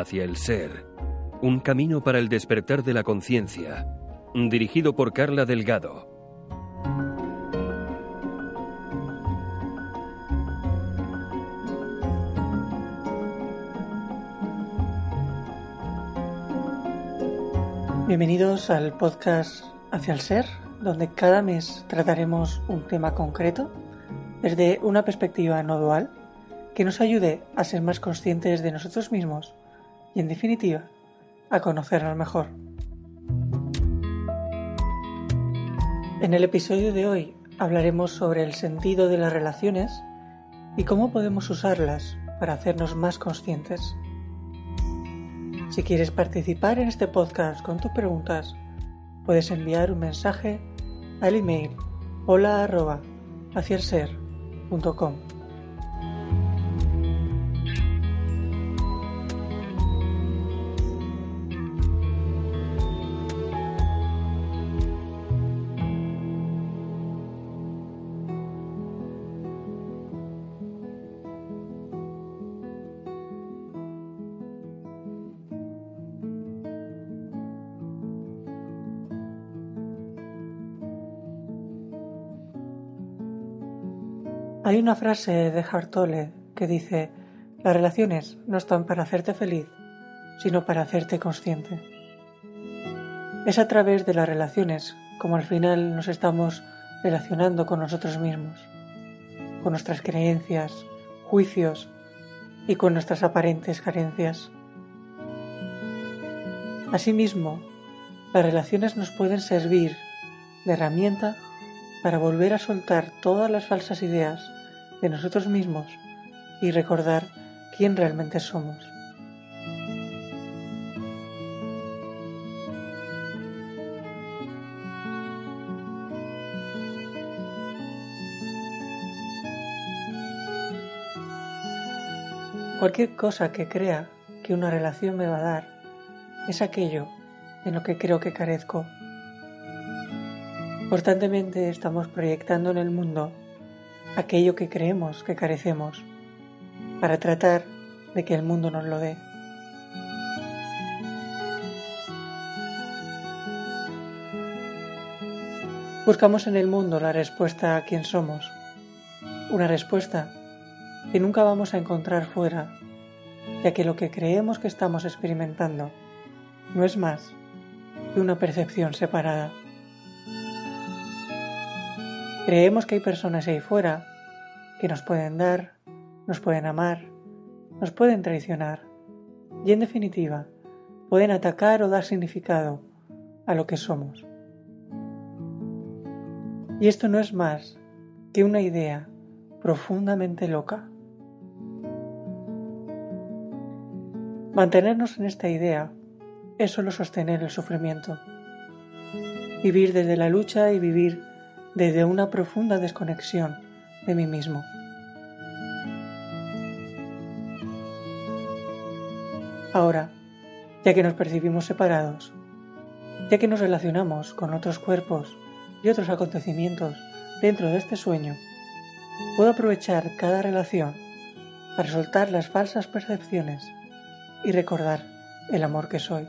hacia el ser. Un camino para el despertar de la conciencia. Dirigido por Carla Delgado. Bienvenidos al podcast Hacia el Ser, donde cada mes trataremos un tema concreto desde una perspectiva no dual que nos ayude a ser más conscientes de nosotros mismos y, en definitiva, a conocernos mejor. En el episodio de hoy hablaremos sobre el sentido de las relaciones y cómo podemos usarlas para hacernos más conscientes. Si quieres participar en este podcast con tus preguntas, puedes enviar un mensaje al email hola arroba Hay una frase de Hartole que dice, las relaciones no están para hacerte feliz, sino para hacerte consciente. Es a través de las relaciones como al final nos estamos relacionando con nosotros mismos, con nuestras creencias, juicios y con nuestras aparentes carencias. Asimismo, las relaciones nos pueden servir de herramienta para volver a soltar todas las falsas ideas de nosotros mismos y recordar quién realmente somos. Cualquier cosa que crea que una relación me va a dar es aquello en lo que creo que carezco. Constantemente estamos proyectando en el mundo aquello que creemos que carecemos para tratar de que el mundo nos lo dé. Buscamos en el mundo la respuesta a quién somos, una respuesta que nunca vamos a encontrar fuera, ya que lo que creemos que estamos experimentando no es más que una percepción separada. Creemos que hay personas ahí fuera que nos pueden dar, nos pueden amar, nos pueden traicionar y en definitiva pueden atacar o dar significado a lo que somos. Y esto no es más que una idea profundamente loca. Mantenernos en esta idea es solo sostener el sufrimiento. Vivir desde la lucha y vivir desde una profunda desconexión de mí mismo. Ahora, ya que nos percibimos separados, ya que nos relacionamos con otros cuerpos y otros acontecimientos dentro de este sueño, puedo aprovechar cada relación para soltar las falsas percepciones y recordar el amor que soy.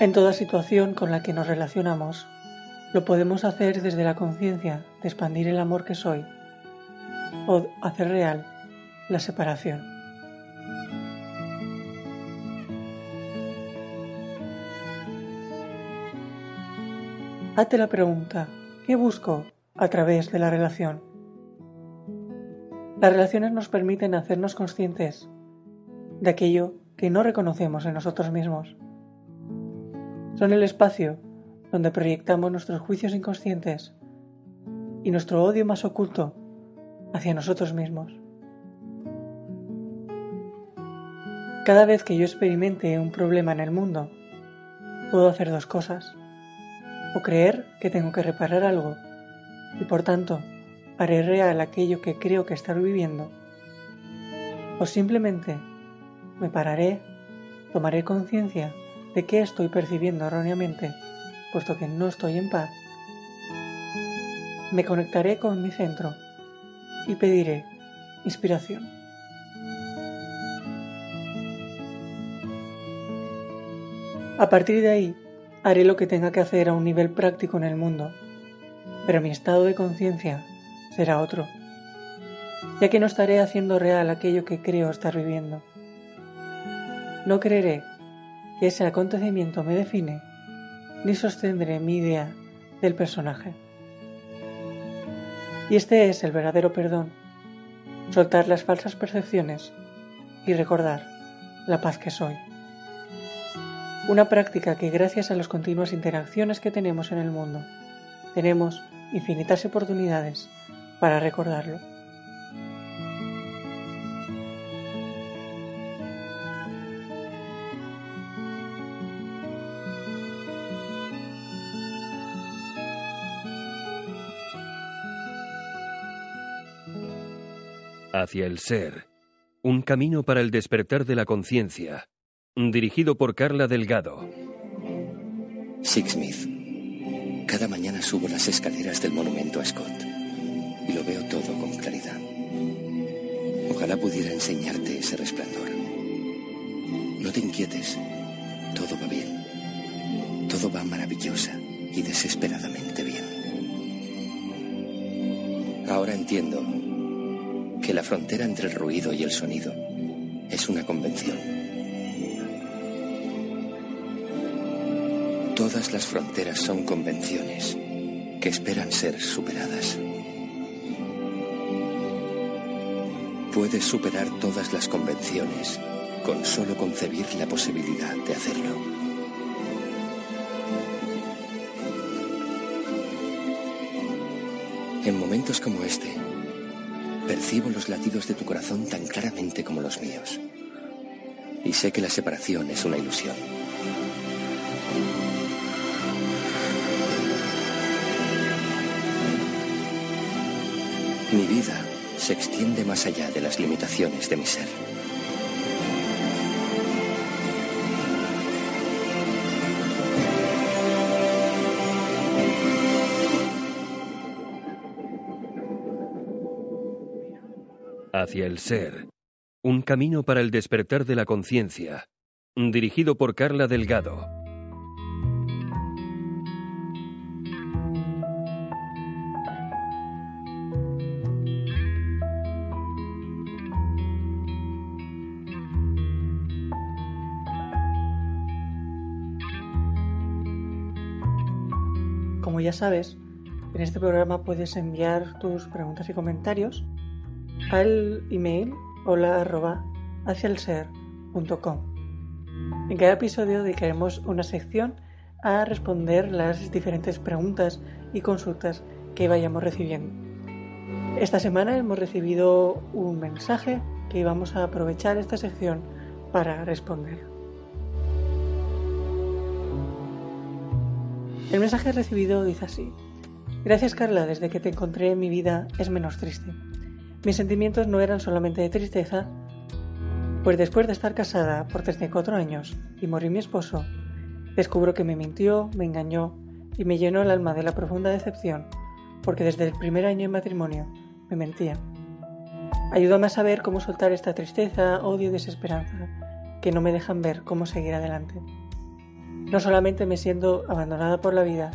En toda situación con la que nos relacionamos, lo podemos hacer desde la conciencia de expandir el amor que soy o hacer real la separación. Hazte la pregunta, ¿qué busco a través de la relación? Las relaciones nos permiten hacernos conscientes de aquello que no reconocemos en nosotros mismos son el espacio donde proyectamos nuestros juicios inconscientes y nuestro odio más oculto hacia nosotros mismos. Cada vez que yo experimente un problema en el mundo, puedo hacer dos cosas. O creer que tengo que reparar algo y por tanto haré real aquello que creo que estar viviendo. O simplemente me pararé, tomaré conciencia de qué estoy percibiendo erróneamente, puesto que no estoy en paz, me conectaré con mi centro y pediré inspiración. A partir de ahí, haré lo que tenga que hacer a un nivel práctico en el mundo, pero mi estado de conciencia será otro, ya que no estaré haciendo real aquello que creo estar viviendo. No creeré que ese acontecimiento me define, ni sostendré mi idea del personaje. Y este es el verdadero perdón, soltar las falsas percepciones y recordar la paz que soy. Una práctica que gracias a las continuas interacciones que tenemos en el mundo, tenemos infinitas oportunidades para recordarlo. Hacia el ser. Un camino para el despertar de la conciencia Dirigido por Carla Delgado. Sixsmith. Cada mañana subo las escaleras del monumento a Scott y lo veo todo con claridad. Ojalá pudiera enseñarte ese resplandor. No te inquietes, todo va bien. Todo va maravillosa y desesperadamente bien. Ahora entiendo que la frontera entre el ruido y el sonido es una convención Todas las fronteras son convenciones que esperan ser superadas. Puedes superar todas las convenciones con solo concebir la posibilidad de hacerlo. En momentos como este, percibo los latidos de tu corazón tan claramente como los míos. Y sé que la separación es una ilusión. Mi vida se extiende más allá de las limitaciones de mi ser. Hacia el ser. Un camino para el despertar de la conciencia. Dirigido por Carla Delgado. Como ya sabes, en este programa puedes enviar tus preguntas y comentarios al email hola hacia el En cada episodio dedicaremos una sección a responder las diferentes preguntas y consultas que vayamos recibiendo. Esta semana hemos recibido un mensaje que vamos a aprovechar esta sección para responder. El mensaje recibido dice así. Gracias Carla, desde que te encontré mi vida es menos triste. Mis sentimientos no eran solamente de tristeza, pues después de estar casada por 34 años y morir mi esposo, descubro que me mintió, me engañó y me llenó el alma de la profunda decepción, porque desde el primer año de matrimonio me mentía. Ayúdame a saber cómo soltar esta tristeza, odio y desesperanza que no me dejan ver cómo seguir adelante. No solamente me siento abandonada por la vida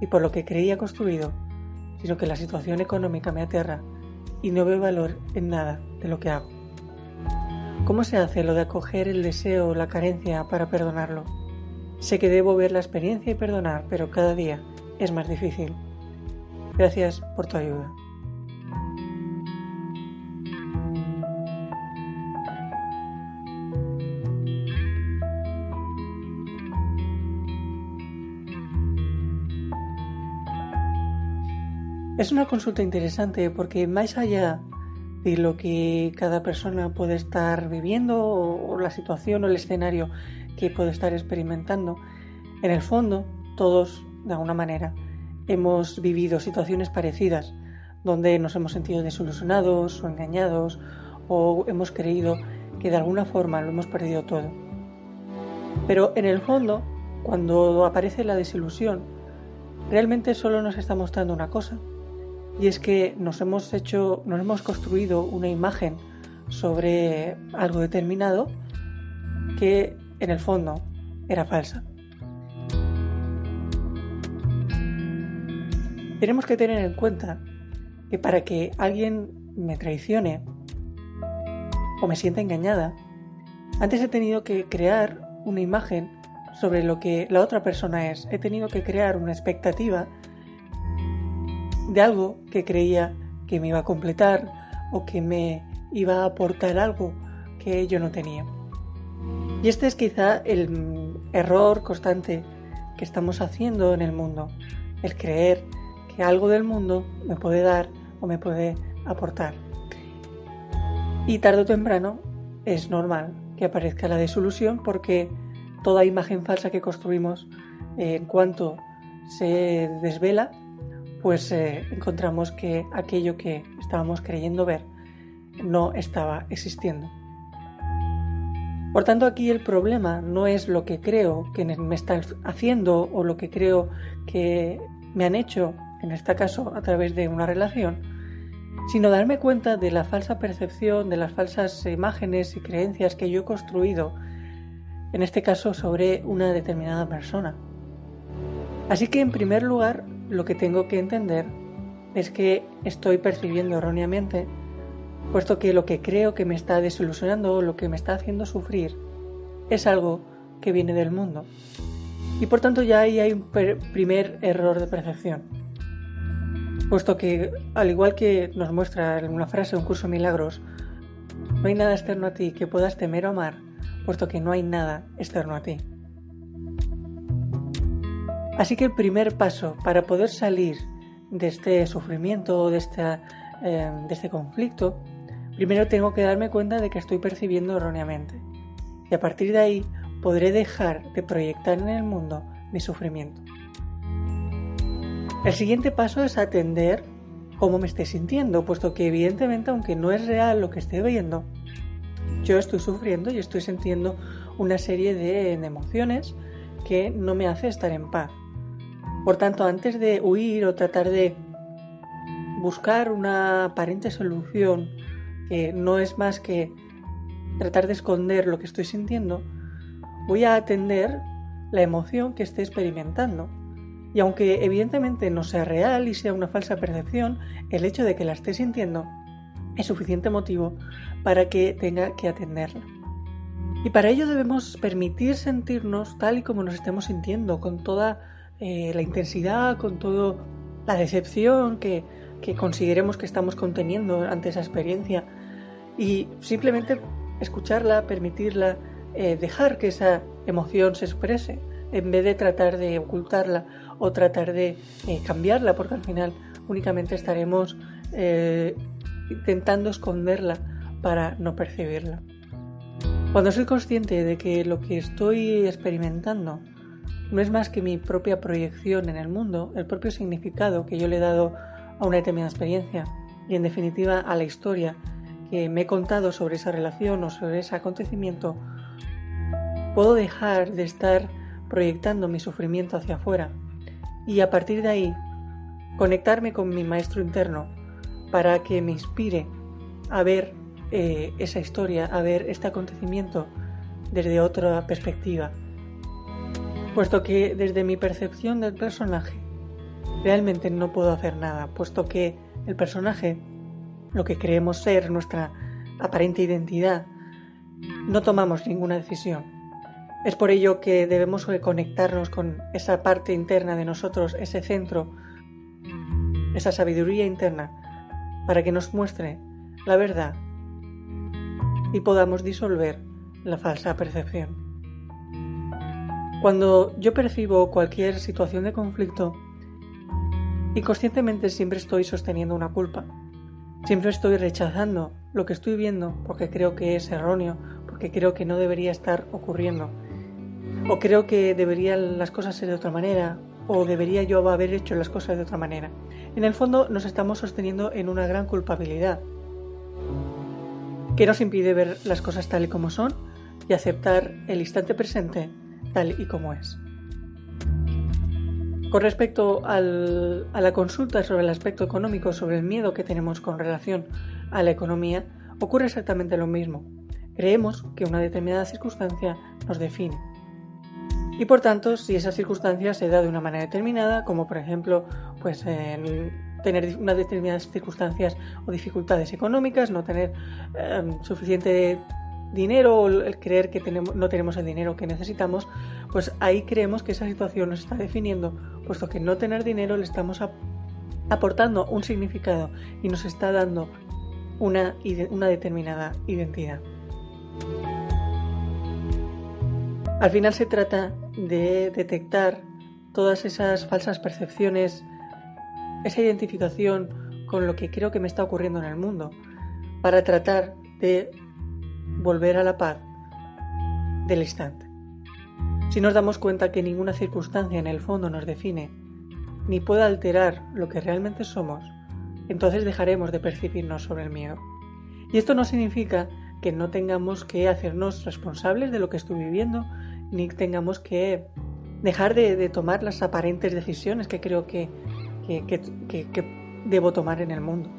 y por lo que creía construido, sino que la situación económica me aterra y no veo valor en nada de lo que hago. ¿Cómo se hace lo de acoger el deseo o la carencia para perdonarlo? Sé que debo ver la experiencia y perdonar, pero cada día es más difícil. Gracias por tu ayuda. Es una consulta interesante porque más allá de lo que cada persona puede estar viviendo o, la situación o el escenario que puede estar experimentando, en el fondo todos, de alguna manera, hemos vivido situaciones parecidas donde nos hemos sentido desilusionados o engañados o hemos creído que de alguna forma lo hemos perdido todo. Pero en el fondo, cuando aparece la desilusión, realmente solo nos está mostrando una cosa, y es que nos hemos hecho, nos hemos construido una imagen sobre algo determinado que en el fondo era falsa. Tenemos que tener en cuenta que para que alguien me traicione o me sienta engañada, antes he tenido que crear una imagen sobre lo que la otra persona es. He tenido que crear una expectativa de algo que creía que me iba a completar o que me iba a aportar algo que yo no tenía. Y este es quizá el error constante que estamos haciendo en el mundo, el creer que algo del mundo me puede dar o me puede aportar. Y tarde o temprano es normal que aparezca la desilusión porque toda imagen falsa que construimos eh, en cuanto se desvela, pues eh, encontramos que aquello que estábamos creyendo ver no estaba existiendo. Por tanto, aquí el problema no es lo que creo que me están haciendo o lo que creo que me han hecho, en este caso a través de una relación, sino darme cuenta de la falsa percepción, de las falsas imágenes y creencias que yo he construido, en este caso sobre una determinada persona. Así que en primer lugar, lo que tengo que entender es que estoy percibiendo erróneamente puesto que lo que creo que me está desilusionando o lo que me está haciendo sufrir es algo que viene del mundo. Y por tanto ya ahí hay un primer error de percepción. Puesto que, al igual que nos muestra en una frase de un curso de milagros, no hay nada externo a ti que puedas temer o amar, puesto que no hay nada externo a ti. Así que el primer paso para poder salir de este sufrimiento, de, esta, eh, de este conflicto, Primero tengo que darme cuenta de que estoy percibiendo erróneamente. Y a partir de ahí podré dejar de proyectar en el mundo mi sufrimiento. El siguiente paso es atender cómo me estoy sintiendo, puesto que evidentemente, aunque no es real lo que estoy viendo, yo estoy sufriendo y estoy sintiendo una serie de emociones que no me hace estar en paz. Por tanto, antes de huir o tratar de buscar una aparente solución que no es más que tratar de esconder lo que estoy sintiendo, voy a atender la emoción que esté experimentando. Y aunque evidentemente no sea real y sea una falsa percepción, el hecho de que la esté sintiendo es suficiente motivo para que tenga que atenderla. Y para ello debemos permitir sentirnos tal y como nos estemos sintiendo, con toda eh, la intensidad, con toda la decepción que, que consideremos que estamos conteniendo ante esa experiencia y simplemente escucharla, permitirla, eh, dejar que esa emoción se exprese en vez de tratar de ocultarla o tratar de eh, cambiarla porque al final únicamente estaremos intentando esconderla para no percibirla. Cuando soy consciente de que lo que estoy experimentando no es más que mi propia proyección en el mundo, el propio significado que yo le he dado a una determinada experiencia y en definitiva a la historia que me he contado sobre esa relación o sobre ese acontecimiento, puedo dejar de estar proyectando mi sufrimiento hacia afuera y a partir de ahí conectarme con mi maestro interno para que me inspire a ver eh, esa historia, a ver este acontecimiento desde otra perspectiva. Puesto que desde mi percepción del personaje realmente no puedo hacer nada, puesto que el personaje, lo que creemos ser nuestra aparente identidad, no tomamos ninguna decisión. Es por ello que debemos conectarnos con esa parte interna de nosotros, ese centro, esa sabiduría interna, para que nos muestre la verdad y podamos disolver la falsa percepción. Cuando yo percibo cualquier situación de conflicto, Inconscientemente siempre estoy sosteniendo una culpa. Siempre estoy rechazando lo que estoy viendo porque creo que es erróneo, porque creo que no debería estar ocurriendo. O creo que deberían las cosas ser de otra manera, o debería yo haber hecho las cosas de otra manera. En el fondo nos estamos sosteniendo en una gran culpabilidad que nos impide ver las cosas tal y como son y aceptar el instante presente tal y como es. Con respecto a la consulta sobre el aspecto económico, sobre el miedo que tenemos con relación a la economía, ocurre exactamente lo mismo. Creemos que una determinada circunstancia nos define. Y por tanto, si esa circunstancia se da de una manera determinada, como por ejemplo, pues tener unas determinadas circunstancias o dificultades económicas, no tener em, suficiente dinero o el creer que tenemos, no tenemos el dinero que necesitamos, pues ahí creemos que esa situación nos está definiendo, puesto que no tener dinero le estamos aportando un significado y nos está dando una, una determinada identidad. Al final se trata de detectar todas esas falsas percepciones, esa identificación con lo que creo que me está ocurriendo en el mundo, para tratar de volver a la paz del instante. Si nos damos cuenta que ninguna circunstancia en el fondo nos define, ni puede alterar lo que realmente somos, entonces dejaremos de percibirnos sobre el miedo. Y esto no significa que no tengamos que hacernos responsables de lo que estoy viviendo, ni tengamos que dejar de, tomar las aparentes decisiones que creo que, que debo tomar en el mundo.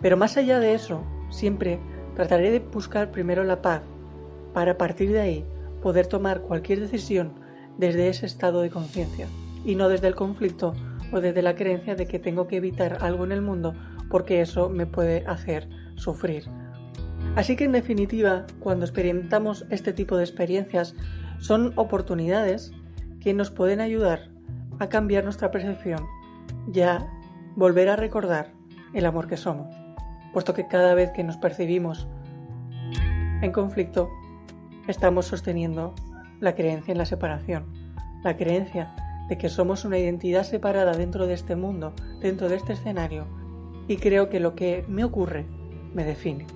Pero más allá de eso, siempre Trataré de buscar primero la paz para partir de ahí poder tomar cualquier decisión desde ese estado de conciencia y no desde el conflicto o desde la creencia de que tengo que evitar algo en el mundo porque eso me puede hacer sufrir. Así que en definitiva, cuando experimentamos este tipo de experiencias, son oportunidades que nos pueden ayudar a cambiar nuestra percepción y a volver a recordar el amor que somos puesto que cada vez que nos percibimos en conflicto, estamos sosteniendo la creencia en la separación, la creencia de que somos una identidad separada dentro de este mundo, dentro de este escenario, y creo que lo que me ocurre me define.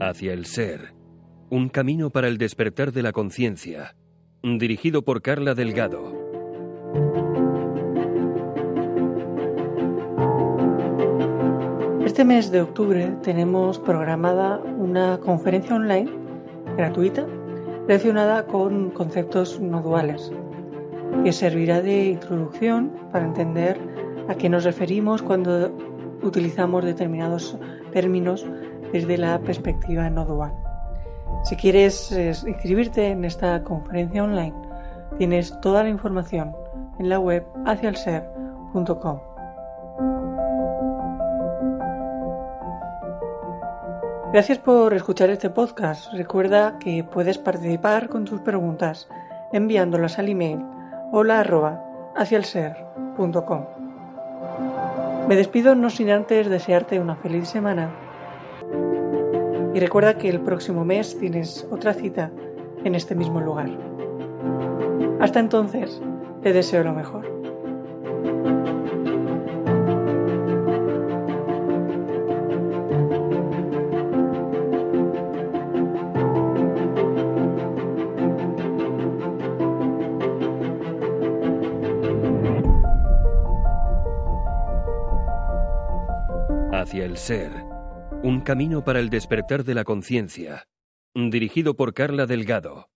Hacia el ser un camino para el despertar de la conciencia, dirigido por Carla Delgado. Este mes de octubre tenemos programada una conferencia online gratuita relacionada con conceptos no duales, que servirá de introducción para entender a qué nos referimos cuando utilizamos determinados términos desde la perspectiva no dual. Si quieres eh, inscribirte en esta conferencia online, tienes toda la información en la web hacialser.com. Gracias por escuchar este podcast. Recuerda que puedes participar con tus preguntas enviándolas al email hola Me despido no sin antes desearte una feliz semana y recuerda que el próximo mes tienes otra cita en este mismo lugar. Hasta entonces, te deseo lo mejor. Hacia el ser un camino para el despertar de la conciencia, dirigido por Carla Delgado.